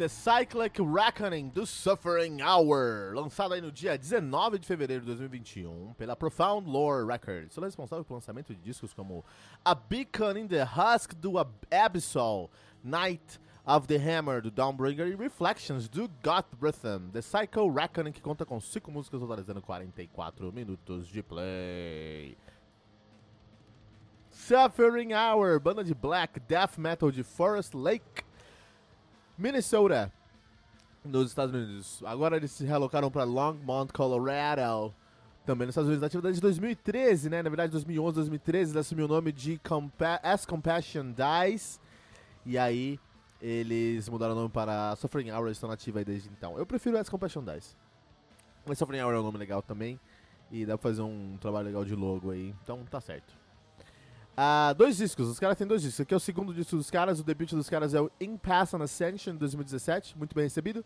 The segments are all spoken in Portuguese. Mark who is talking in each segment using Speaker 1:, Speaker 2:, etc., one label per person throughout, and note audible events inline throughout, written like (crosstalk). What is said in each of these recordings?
Speaker 1: The Cyclic Reckoning do Suffering Hour, lançado aí no dia 19 de fevereiro de 2021 pela Profound Lore Records. Sou responsável pelo lançamento de discos como A Beacon in the Husk do Ab Abyssal, Night of the Hammer do Downbringer e Reflections do Rhythm. The Cycle Reckoning que conta com 5 músicas totalizando 44 minutos de play. Suffering Hour, banda de black death metal de Forest Lake. Minnesota, nos Estados Unidos. Agora eles se relocaram para Longmont, Colorado, também nos Estados Unidos. Ativa desde 2013, né? Na verdade, 2011, 2013, ele assumiu o nome de Compa As Compassion Dies. E aí, eles mudaram o nome para Suffering Hour, estão nativos aí desde então. Eu prefiro As Compassion Dies. Mas Suffering Hour é um nome legal também. E dá pra fazer um trabalho legal de logo aí. Então, tá certo. Uh, dois discos, os caras têm dois discos. Aqui é o segundo disco dos caras, o debut dos caras é o In Pass on Ascension, de 2017, muito bem recebido.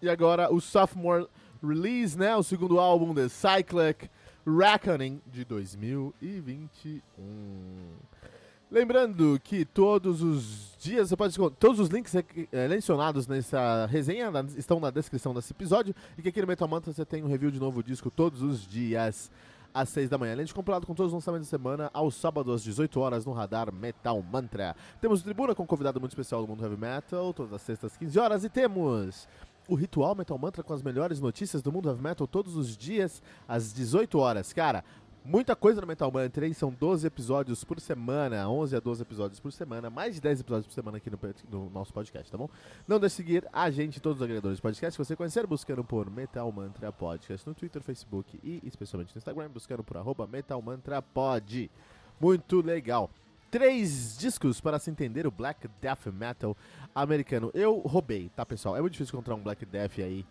Speaker 1: E agora o sophomore release, né, o segundo álbum, The Cyclic Reckoning, de 2021. Lembrando que todos os dias, você pode todos os links é, mencionados nessa resenha estão na descrição desse episódio e que aqui no Metal Mantra você tem um review de novo disco todos os dias às 6 da manhã. Além de compilado com todos os lançamentos da semana, aos sábados às 18 horas no Radar Metal Mantra. Temos o Tribuna com um convidado muito especial do mundo heavy metal, todas as sextas às 15 horas. E temos o Ritual Metal Mantra com as melhores notícias do mundo heavy metal todos os dias às 18 horas. Cara, Muita coisa no Metal Mantra, hein? São 12 episódios por semana, 11 a 12 episódios por semana, mais de 10 episódios por semana aqui no, no nosso podcast, tá bom? Não deixe de seguir a gente todos os agregadores de podcast que você conhecer, buscando por Metal Mantra Podcast no Twitter, Facebook e especialmente no Instagram, buscando por arroba Metal Mantra Pod. Muito legal. Três discos para se entender o Black Death Metal americano. Eu roubei, tá pessoal? É muito difícil encontrar um Black Death aí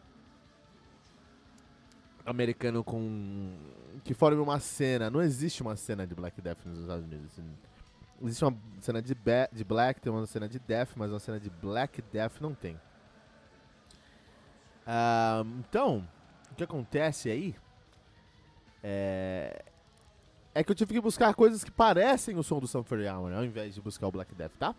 Speaker 1: americano com. que forme uma cena. Não existe uma cena de Black Death nos Estados Unidos. Assim. Existe uma cena de, de Black, tem uma cena de Death, mas uma cena de Black Death não tem. Uh, então, o que acontece aí é, é que eu tive que buscar coisas que parecem o som do Sanford Hour, ao invés de buscar o Black Death, tá?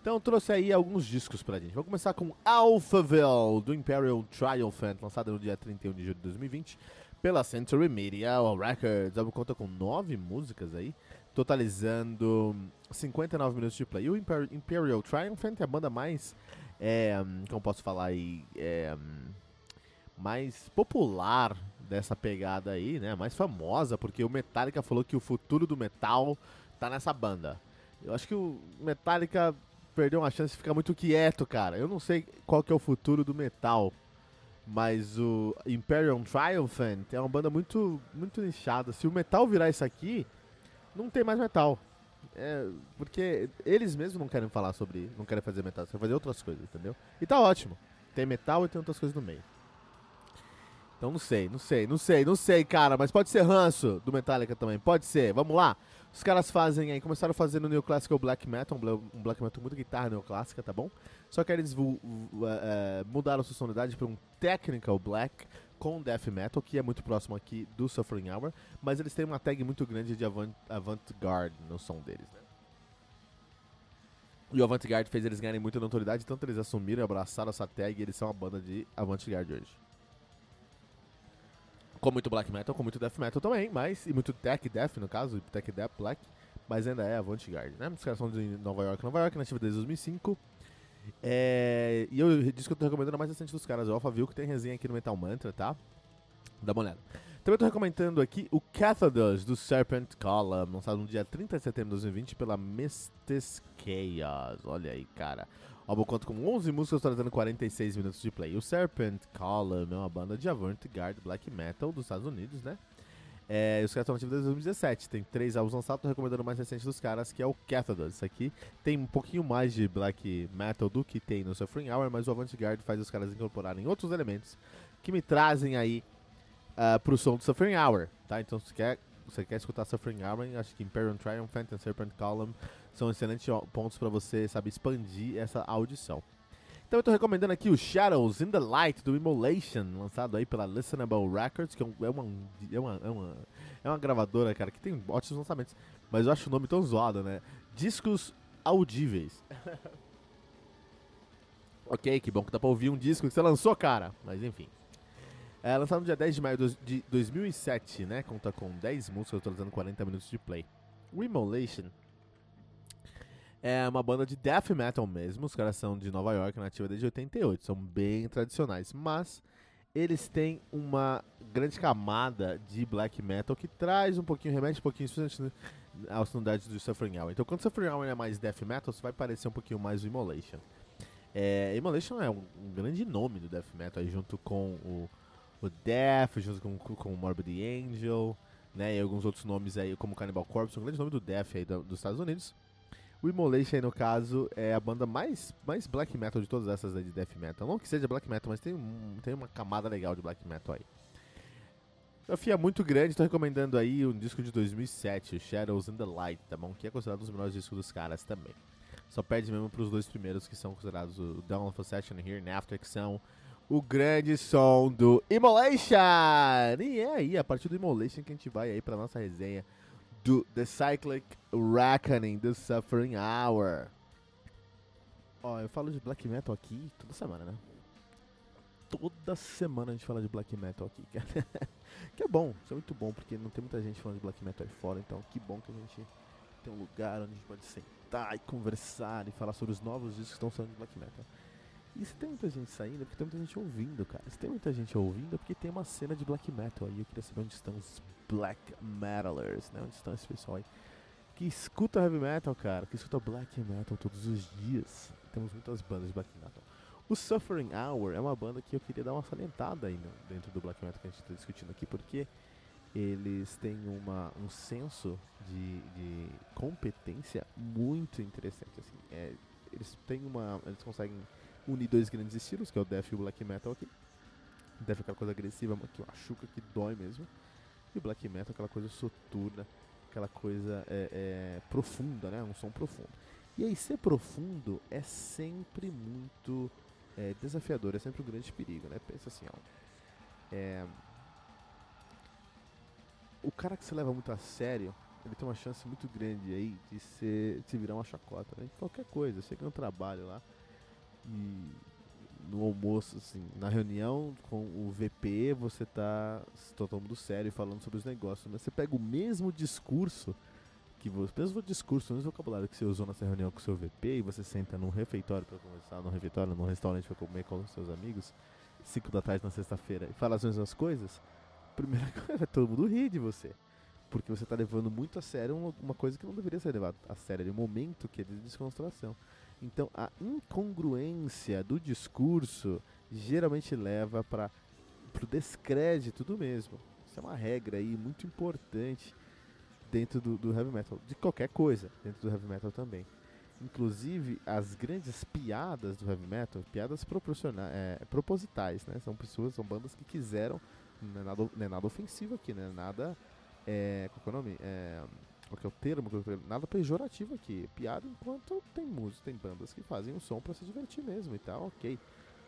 Speaker 1: Então trouxe aí alguns discos pra gente. Vamos começar com Alphaville, do Imperial Triumphant, lançado no dia 31 de julho de 2020 pela Century Media Records. O álbum conta com nove músicas aí, totalizando 59 minutos de play. E o Imperial Triumphant é a banda mais, é, como posso falar aí, é, mais popular dessa pegada aí, né? Mais famosa, porque o Metallica falou que o futuro do metal tá nessa banda. Eu acho que o Metallica perdeu uma chance de ficar muito quieto, cara. Eu não sei qual que é o futuro do metal, mas o Imperial Triumphant é uma banda muito, muito nichada. Se o metal virar isso aqui, não tem mais metal. É, porque eles mesmos não querem falar sobre. Não querem fazer metal, querem fazer outras coisas, entendeu? E tá ótimo. Tem metal e tem outras coisas no meio. Então não sei, não sei, não sei, não sei, cara. Mas pode ser ranço do Metallica também. Pode ser. Vamos lá. Os caras fazem aí, começaram fazendo neoclássico black metal, um black metal muito guitarra neoclássica, tá bom? Só que eles uh, mudaram sua sonoridade para um technical black com death metal, que é muito próximo aqui do Suffering Hour, mas eles têm uma tag muito grande de avant-garde no som deles, né? E o Avant-Garde fez eles ganharem muita notoriedade, tanto eles assumiram e abraçaram essa tag e eles são uma banda de Avant-Garde hoje. Com muito black metal, com muito death metal também, mas. E muito tech death, no caso, tech death black. Mas ainda é avant-garde, né? Os caras são de Nova York, Nova York, nativa desde 2005. É, e eu disse que eu tô recomendando mais recente dos caras, o Alphaville, que tem resenha aqui no Metal Mantra, tá? Dá uma olhada. Também tô recomendando aqui o Cathodos do Serpent Column, lançado no dia 30 de setembro de 2020 pela Mystic Chaos. Olha aí, cara. O álbum conta com 11 músicas, totalizando 46 minutos de play. O Serpent Column é uma banda de avant-garde black metal dos Estados Unidos, né? É, os caras estão ativos desde 2017. Tem três álbuns lançados, tô recomendando o mais recente dos caras, que é o Cathedral. Isso aqui tem um pouquinho mais de black metal do que tem no Suffering Hour, mas o Avant-Garde faz os caras incorporarem outros elementos que me trazem aí uh, pro som do Suffering Hour, tá? Então se quer, você quer escutar Suffering Hour, acho que Imperial Triumphant e Serpent Column são excelentes pontos para você, sabe, expandir essa audição. Então eu tô recomendando aqui o Shadows in the Light do Immolation, lançado aí pela Listenable Records, que é, é, uma, é, uma, é, uma, é uma gravadora, cara, que tem ótimos lançamentos. Mas eu acho o nome tão zoado, né? Discos audíveis. (laughs) ok, que bom que dá pra ouvir um disco que você lançou, cara. Mas enfim. É lançado no dia 10 de maio de 2007, né? Conta com 10 músicas, totalizando 40 minutos de play. O Immolation é uma banda de death metal mesmo. Os caras são de Nova York, nativa desde 88. São bem tradicionais. Mas eles têm uma grande camada de black metal que traz um pouquinho, remete um pouquinho às sonoridades do Suffering Hour. Então, quando o Suffering Hour é mais death metal, você vai parecer um pouquinho mais o Immolation. É, Immolation é um, um, grande nome do death metal, aí, junto com o, o Death, junto com, com o Morbid Angel, né, e alguns outros nomes aí, como Cannibal Corpse, um grande nome do death aí do, dos Estados Unidos. O Immolation, no caso, é a banda mais, mais black metal de todas essas de death metal. Não que seja black metal, mas tem, tem uma camada legal de black metal aí. A FIA é muito grande, estou recomendando aí um disco de 2007, Shadows in the Light, tá bom? Que é considerado um dos melhores discos dos caras também. Só perde mesmo para os dois primeiros, que são considerados o Down of a Session e Here and After, que são o grande som do Immolation! E é aí, a partir do Immolation que a gente vai aí para nossa resenha do The Cyclic Reckoning, The Suffering Hour. Ó, eu falo de black metal aqui toda semana, né? Toda semana a gente fala de black metal aqui, (laughs) cara. que é bom, isso é muito bom, porque não tem muita gente falando de black metal aí fora, então que bom que a gente tem um lugar onde a gente pode sentar e conversar e falar sobre os novos discos que estão saindo de black metal. E se tem muita gente saindo, é porque tem muita gente ouvindo, cara. Se tem muita gente ouvindo, é porque tem uma cena de black metal aí. Eu queria saber onde estão os black metalers, né? Onde estão esse pessoal aí que escuta heavy metal, cara, que escuta black metal todos os dias. Temos muitas bandas de black metal. O Suffering Hour é uma banda que eu queria dar uma salientada aí no, dentro do black metal que a gente está discutindo aqui, porque eles têm uma, um senso de, de competência muito interessante. Assim. É, eles têm uma. Eles conseguem unir dois grandes estilos, que é o Death e o Black Metal aqui. Death é aquela coisa agressiva, que machuca, que dói mesmo. E o Black Metal é aquela coisa soturna, aquela coisa é, é, profunda, né? Um som profundo. E aí, ser profundo é sempre muito é, desafiador, é sempre um grande perigo, né? Pensa assim, ó. É, o cara que se leva muito a sério, ele tem uma chance muito grande aí de, ser, de se virar uma chacota, né? Qualquer coisa, chega no trabalho lá, e no almoço, assim, na reunião com o VP, você tá todo mundo sério falando sobre os negócios, mas você pega o mesmo discurso que você, mesmo discurso, o mesmo vocabulário que você usou nessa reunião com o seu VP e você senta num refeitório para conversar, num refeitório, num restaurante para comer com os seus amigos, 5 da tarde na sexta-feira, e fala as mesmas coisas, primeira (laughs) coisa, todo mundo ri de você. Porque você tá levando muito a sério uma, coisa que não deveria ser levada a sério, é um momento que é de desconstrução. Então, a incongruência do discurso geralmente leva para o descrédito do mesmo. Isso é uma regra aí muito importante dentro do, do, heavy metal, de qualquer coisa dentro do heavy metal também. Inclusive, as grandes piadas do heavy metal, piadas é, propositais, né? São pessoas, são bandas que quiseram, não é nada, não é nada ofensivo aqui, né? Nada, é, qual é o nome? É, qual é o termo, nada pejorativo aqui. Piada enquanto tem música, tem bandas que fazem um som para se divertir mesmo e tal, ok.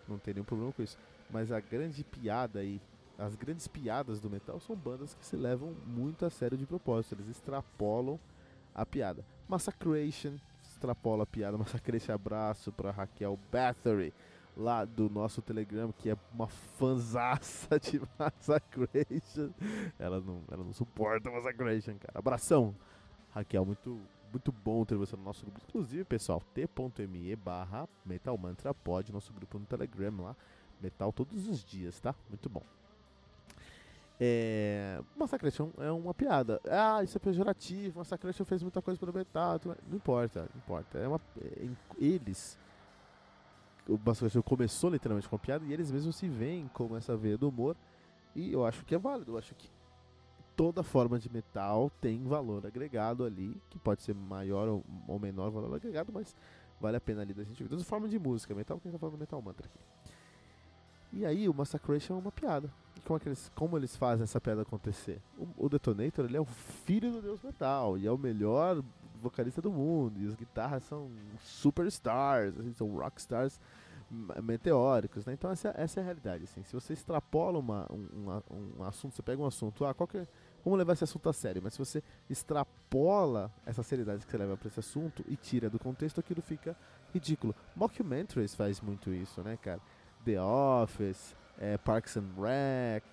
Speaker 1: Não tem nenhum problema com isso. Mas a grande piada aí, as grandes piadas do metal são bandas que se levam muito a sério de propósito. Eles extrapolam a piada. Massacration extrapola a piada. Massacration abraço para Raquel Bathory lá do nosso Telegram, que é uma fanzaça de (laughs) Massacration. Ela não, ela não suporta Massacration, cara. Abração! Raquel, muito, muito bom ter você no nosso grupo. Inclusive, pessoal, t.me barra Metal Mantra Pod, nosso grupo no Telegram lá. Metal todos os dias, tá? Muito bom. É... Massacration é uma piada. Ah, isso é pejorativo. Massacration fez muita coisa pro metal. Não importa, não importa. É uma... É, eles. O Massacration começou literalmente com a piada e eles mesmos se veem como essa veia do humor. E eu acho que é válido. Eu acho que toda forma de metal tem valor agregado ali, que pode ser maior ou, menor valor agregado, mas vale a pena ali da gente ver. Toda forma de música, metal, quem tá falando Metal Mantra aqui. E aí o Massacration é uma piada. Como, é que eles, como eles fazem essa piada acontecer? O, o Detonator ele é o filho do Deus Metal e é o melhor vocalista do mundo. E as guitarras são superstars, assim, são rockstars meteóricos, né? Então essa, essa é a realidade, assim. Se você extrapola uma, um, assunto, você pega um assunto, ah, qual que é, como levar esse assunto a sério? Mas se você extrapola essa seriedade que você leva para esse assunto e tira do contexto, aquilo fica ridículo. Mockumentaries faz muito isso, né, cara? The Office, é, Parks and Rec,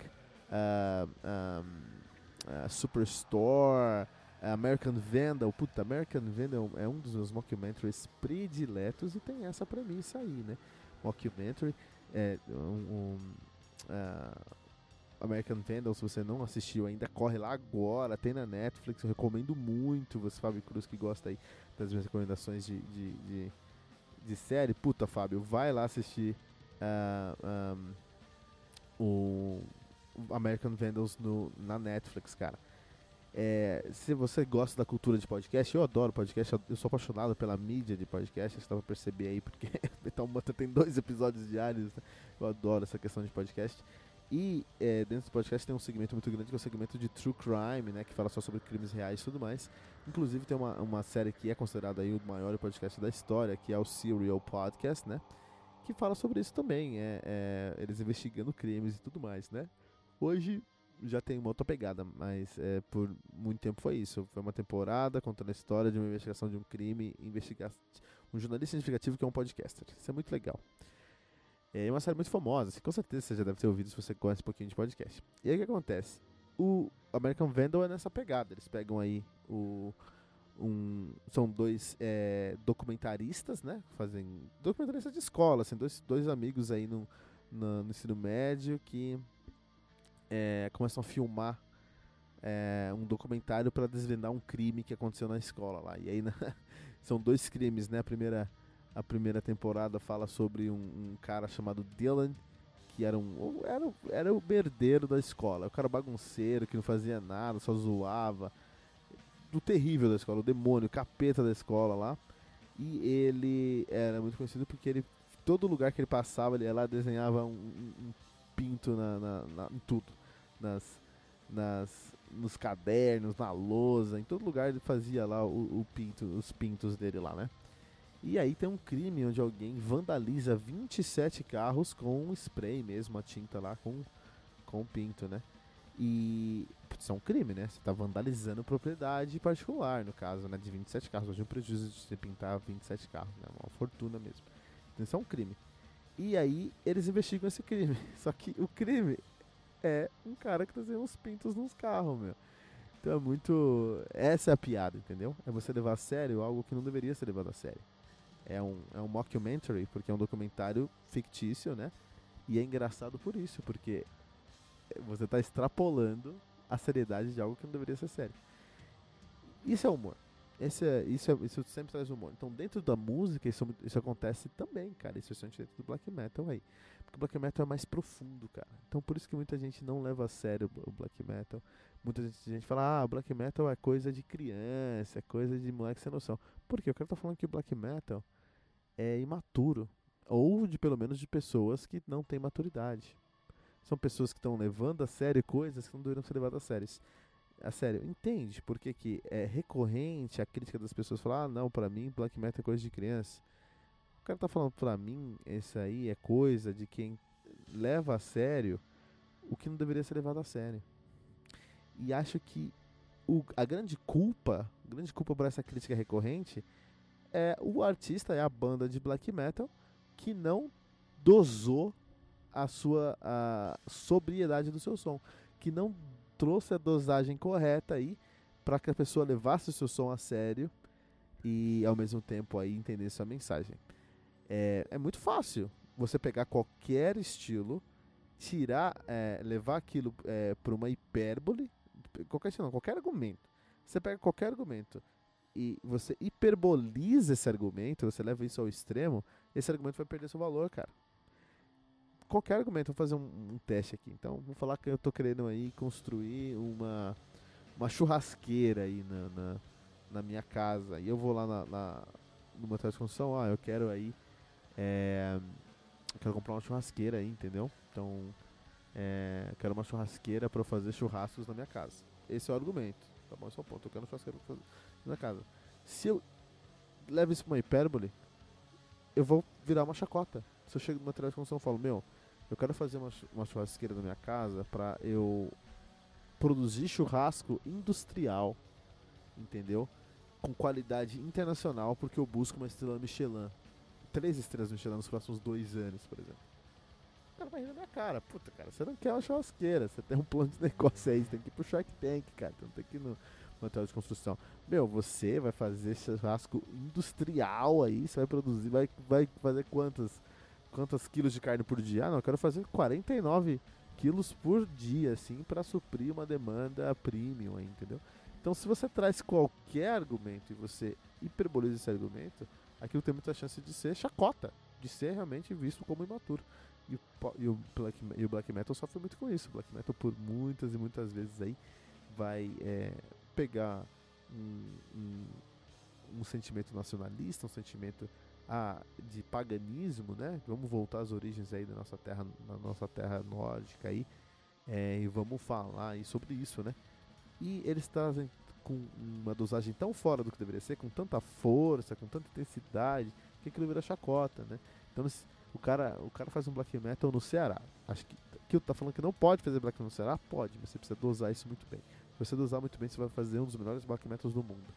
Speaker 1: uh, um, uh, Superstore, American Vandal. Puta, American Vandal é um dos meus mockumentaries prediletos e tem essa premissa aí, né? mockumentary. É, um, um uh, American Vandal, se você não assistiu ainda, corre lá agora, tem na Netflix, eu recomendo muito, você, Fábio Cruz, que gosta aí das minhas recomendações de, de, de, de série. Puta, Fábio, vai lá assistir uh, um, o American Vandals no, na Netflix, cara. É, se você gosta da cultura de podcast, eu adoro podcast, eu sou apaixonado pela mídia de podcast, você dá pra perceber aí, porque (laughs) Metal Mantra tem dois episódios diários, né? eu adoro essa questão de podcast. E é, dentro do podcast tem um segmento muito grande que é o segmento de True Crime, né? Que fala só sobre crimes reais e tudo mais. Inclusive tem uma, uma série que é considerada aí o maior podcast da história, que é o Serial Podcast, né? Que fala sobre isso também, é, é eles investigando crimes e tudo mais, né? Hoje já tem uma outra pegada, mas é, por muito tempo foi isso. Foi uma temporada contando a história de uma investigação de um crime, investigar um jornalista investigativo que é um podcaster. Isso é muito legal. É uma série muito famosa, assim, com certeza você já deve ter ouvido se você conhece um pouquinho de podcast. E aí o que acontece? O American Vandal é nessa pegada. Eles pegam aí o. Um, são dois é, documentaristas, né? Fazem. Documentaristas de escola, assim, dois, dois amigos aí no, no, no ensino médio que é, começam a filmar é, um documentário para desvendar um crime que aconteceu na escola lá. E aí né, (laughs) são dois crimes, né? A primeira, a primeira temporada fala sobre um, um, cara chamado Dylan, que era um era, era o merdeiro da escola, o cara bagunceiro que não fazia nada, só zoava. Do terrível da escola, o demônio, o capeta da escola lá. E ele era muito conhecido porque ele todo lugar que ele passava, ele ia lá desenhava um, um, pinto na, na, na, em tudo nas, nas, nos cadernos, na lousa, em todo lugar ele fazia lá o, o, pinto, os pintos dele lá, né? E aí tem um crime onde alguém vandaliza 27 carros com um spray mesmo, a tinta lá com, com pinto, né? E isso é um crime, né? Você está vandalizando propriedade particular, no caso, né? De 27 carros. Hoje o prejuízo de você pintar 27 carros, né? Uma fortuna mesmo. Então isso é um crime. E aí eles investigam esse crime. (laughs) Só que o crime é um cara que desenha uns pintos nos carros, meu. Então é muito. Essa é a piada, entendeu? É você levar a sério algo que não deveria ser levado a sério. É um, é um mockumentary, porque é um documentário fictício, né? E é engraçado por isso, porque você está extrapolando a seriedade de algo que não deveria ser sério. Isso é humor. Esse é, isso, é, isso sempre traz humor. Então, dentro da música, isso, isso acontece também, cara. Especialmente dentro do black metal aí. Porque o black metal é mais profundo, cara. Então, por isso que muita gente não leva a sério o black metal. Muita gente fala, ah, black metal é coisa de criança, é coisa de moleque sem noção. Por quê? O cara tá falando que o black metal é imaturo. Ou, de pelo menos, de pessoas que não têm maturidade. São pessoas que estão levando a sério coisas que não deveriam ser levadas a sério a sério, entende por que, que é recorrente a crítica das pessoas falar, ah, não, pra mim black metal é coisa de criança. O cara tá falando pra mim, isso aí é coisa de quem leva a sério o que não deveria ser levado a sério. E acho que o, a grande culpa, grande culpa por essa crítica recorrente é o artista, é a banda de black metal que não dosou a sua a sobriedade do seu som, que não trouxe a dosagem correta aí para que a pessoa levasse o seu som a sério e ao mesmo tempo aí entender sua mensagem. É, é muito fácil você pegar qualquer estilo, tirar, é, levar aquilo é, para uma hipérbole, qualquer estilo, não, qualquer argumento. Você pega qualquer argumento e você hiperboliza esse argumento, você leva isso ao extremo, esse argumento vai perder seu valor, cara qualquer argumento, vou fazer um, um, teste aqui. Então, vou falar que eu tô querendo aí construir uma uma churrasqueira aí na, na, na, minha casa. E eu vou lá na, na, no material de construção, ah, eu quero aí. É, eu quero comprar uma churrasqueira aí, entendeu? Então, é, eu quero uma churrasqueira para fazer churrascos na minha casa. Esse é o argumento. Tá bom, esse é o ponto. Eu quero uma churrasqueira pra fazer na minha casa. Se eu levo isso pra uma hipérbole, eu vou virar uma chacota. Se eu chego no material de construção e falo, meu, eu quero fazer uma, uma churrasqueira na minha casa para eu produzir churrasco industrial, entendeu? Com qualidade internacional, porque eu busco uma estrela Michelin. Três estrelas Michelin nos próximos dois anos, por exemplo. O cara vai rir na minha cara. Puta, cara, você não quer uma churrasqueira, você tem um plano de (laughs) negócio aí, você tem que ir pro Shark Tank, cara. Você não tem que ir no material de construção. Meu, você vai fazer churrasco industrial aí, você vai produzir, vai, vai fazer quantas, quantas quilos de carne por dia? Ah, não, eu quero fazer 49 quilos por dia, assim, para suprir uma demanda premium, aí, entendeu? Então, se você traz qualquer argumento e você hiperboliza esse argumento, aquilo tem muita chance de ser chacota, de ser realmente visto como imaturo. E o, e o, black, e o black metal sofre muito com isso. O black metal, por muitas e muitas vezes aí, vai é, pegar um, um, um, sentimento nacionalista, um sentimento ah, de paganismo, né? Vamos voltar às origens aí da nossa terra, na nossa terra nórdica aí, é, e vamos falar aí sobre isso, né? E eles trazem com uma dosagem tão fora do que deveria ser, com tanta força, com tanta intensidade, que aquilo vira chacota, né? Então o cara, o cara faz um black metal no Ceará. Acho que que tá falando que não pode fazer black metal no Ceará? Pode, mas você precisa dosar isso muito bem. Se você dosar muito bem, você vai fazer um dos melhores black metals do mundo.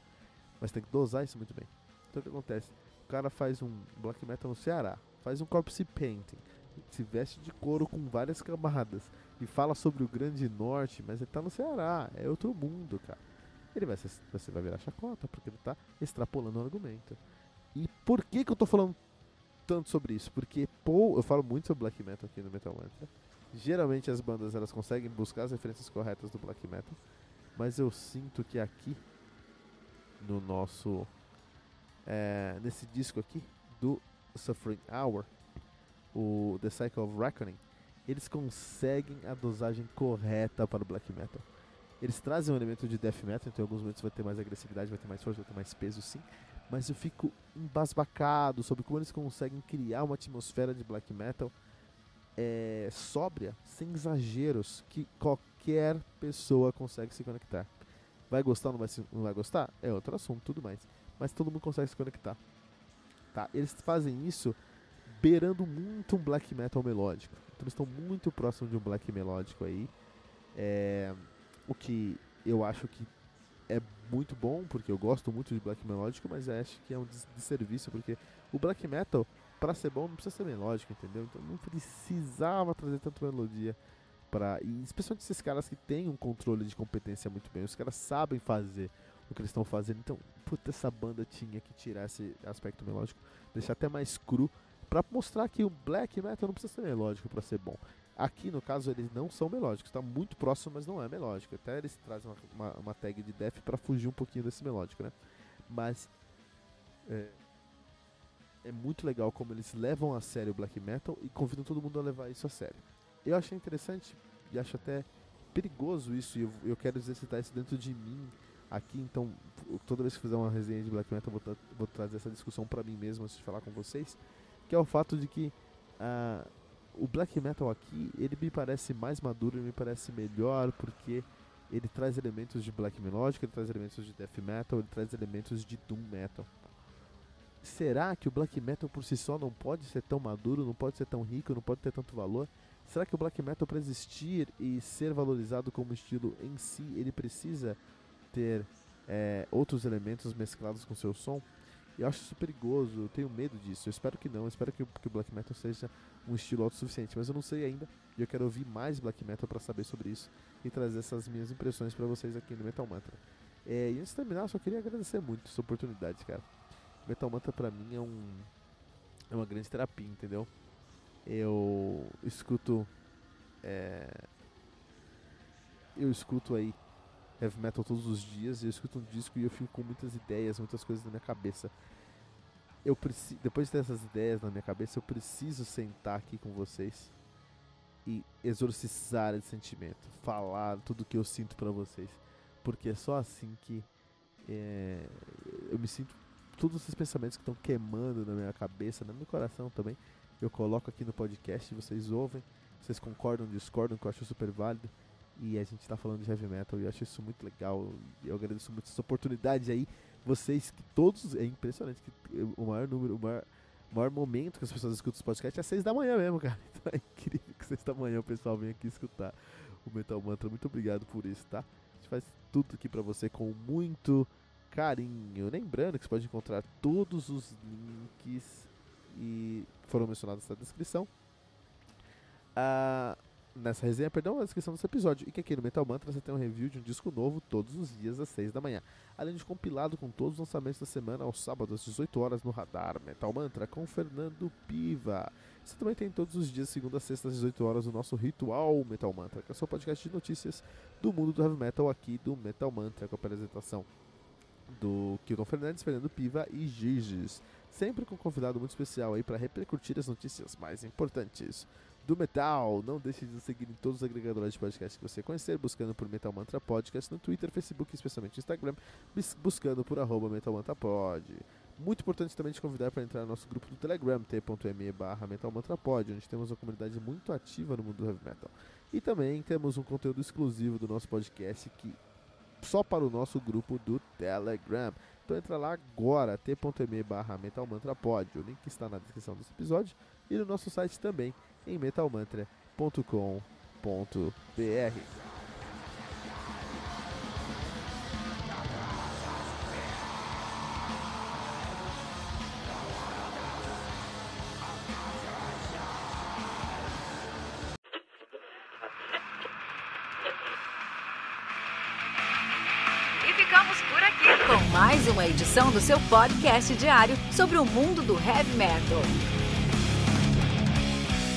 Speaker 1: Mas tem que dosar isso muito bem. Então o que acontece? Cara faz um black metal no Ceará, faz um corpse painting, se veste de couro com várias camadas e fala sobre o grande norte, mas ele tá no Ceará, é outro mundo, cara. Ele vai ser, você vai virar chacota porque ele tá extrapolando o argumento. E por que que eu tô falando tanto sobre isso? Porque pô, eu falo muito sobre black metal aqui no Metal Mantra. Geralmente as bandas elas conseguem buscar as referências corretas do black metal mas eu sinto que aqui no nosso é, nesse disco aqui do Suffering Hour, o The Cycle of Reckoning, eles conseguem a dosagem correta para o black metal. Eles trazem um elemento de death metal, então em alguns momentos vai ter mais agressividade, vai ter mais força, vai ter mais peso sim, mas eu fico embasbacado sobre como eles conseguem criar uma atmosfera de black metal é, sóbria, sem exageros, que qualquer pessoa consegue se conectar. Vai gostar ou não vai, não vai gostar? É outro assunto, tudo mais. Mas todo mundo consegue se conectar. Tá? Eles fazem isso beirando muito um black metal melódico. Então eles estão muito próximos de um black melódico aí. É, o que eu acho que é muito bom, porque eu gosto muito de black melódico, mas acho que é um desserviço, porque o black metal para ser bom não precisa ser melódico, entendeu? Então não precisava trazer tanta melodia para e especialmente esses caras que têm um controle de competência muito bem, os caras sabem fazer o que eles estão fazendo. Então, puta, essa banda tinha que tirar esse aspecto melódico, deixar até mais cru para mostrar que o black metal não precisa ser melódico para ser bom. Aqui, no caso, eles não são melódicos, está muito próximo, mas não é melódico. Até eles trazem uma, uma, uma tag de death para fugir um pouquinho desse melódico, né? Mas é, é muito legal como eles levam a sério o black metal e convidam todo mundo a levar isso a sério. Eu achei interessante e acho até perigoso isso, e eu, eu quero exercitar isso dentro de mim aqui, então toda vez que fizer uma resenha de black metal, vou, vou trazer essa discussão para mim mesmo antes de falar com vocês, que é o fato de que uh, o black metal aqui, ele me parece mais maduro, ele me parece melhor, porque ele traz elementos de black melodic, ele traz elementos de death metal, ele traz elementos de doom metal. Será que o black metal por si só não pode ser tão maduro, não pode ser tão rico, não pode ter tanto valor? Será que o black metal para existir e ser valorizado como estilo em si, ele precisa ter é, outros elementos mesclados com seu som? Eu acho isso perigoso, eu tenho medo disso. Eu espero que não, eu espero que, que o black metal seja um estilo autossuficiente, mas eu não sei ainda. E eu quero ouvir mais black metal para saber sobre isso e trazer essas minhas impressões para vocês aqui no Metal Mantra. É, e antes de terminar, eu só queria agradecer muito essa oportunidade, cara. Metal Mantra pra mim é um é uma grande terapia, entendeu? Eu escuto é, eu escuto aí heavy metal todos os dias, eu escuto um disco e eu fico com muitas ideias, muitas coisas na minha cabeça. Eu preciso, depois de ter essas ideias na minha cabeça, eu preciso sentar aqui com vocês e exorcizar esse sentimento, falar tudo que eu sinto para vocês, porque é só assim que é, eu me sinto todos esses pensamentos que estão queimando na minha cabeça, no meu coração também. Eu coloco aqui no podcast, vocês ouvem, vocês concordam, discordam, que eu acho super válido. E a gente está falando de heavy metal e eu acho isso muito legal. Eu agradeço muito essa oportunidade aí. Vocês que todos. É impressionante que o maior número, o maior, maior momento que as pessoas escutam os podcasts é seis da manhã mesmo, cara. (laughs) Então é incrível que seis da manhã o pessoal vem aqui escutar o Metal Mantra. Muito obrigado por isso, tá? A gente faz tudo aqui pra você com muito carinho. Lembrando que você pode encontrar todos os links e foram mencionados na descrição. Ah, nessa resenha, perdão, na descrição desse episódio. E que aqui no Metal Mantra você tem um review de um disco novo todos os dias às 6 da manhã. Além de compilado com todos os lançamentos da semana aos sábados às 18 horas no Radar Metal Mantra com Fernando Piva. Você também tem todos os dias, segunda a sexta às 18 horas, o nosso Ritual Metal Mantra, que é o seu podcast de notícias do mundo do heavy metal aqui do Metal Mantra, com a apresentação do Kilton Fernandes, Fernando Piva e Giges. Sempre com um convidado muito especial aí para repercutir as notícias mais importantes do metal. Não deixe de nos seguir em todos os agregadores de podcast que você conhecer, buscando por Metal Mantra Podcast no Twitter, Facebook, especialmente Instagram, buscando por arroba Metal Mantra Pod. Muito importante também te convidar para entrar no nosso grupo do Telegram, t.me barra metalmantrapod, onde temos uma comunidade muito ativa no mundo do heavy metal. E também temos um conteúdo exclusivo do nosso podcast que só para o nosso grupo do Telegram. Então entra lá agora, t.me barra metalmantrapod. O link está na descrição desse episódio e no nosso site também, em metalmantra.com.br.
Speaker 2: Mais uma edição do seu podcast diário sobre o mundo do heavy metal.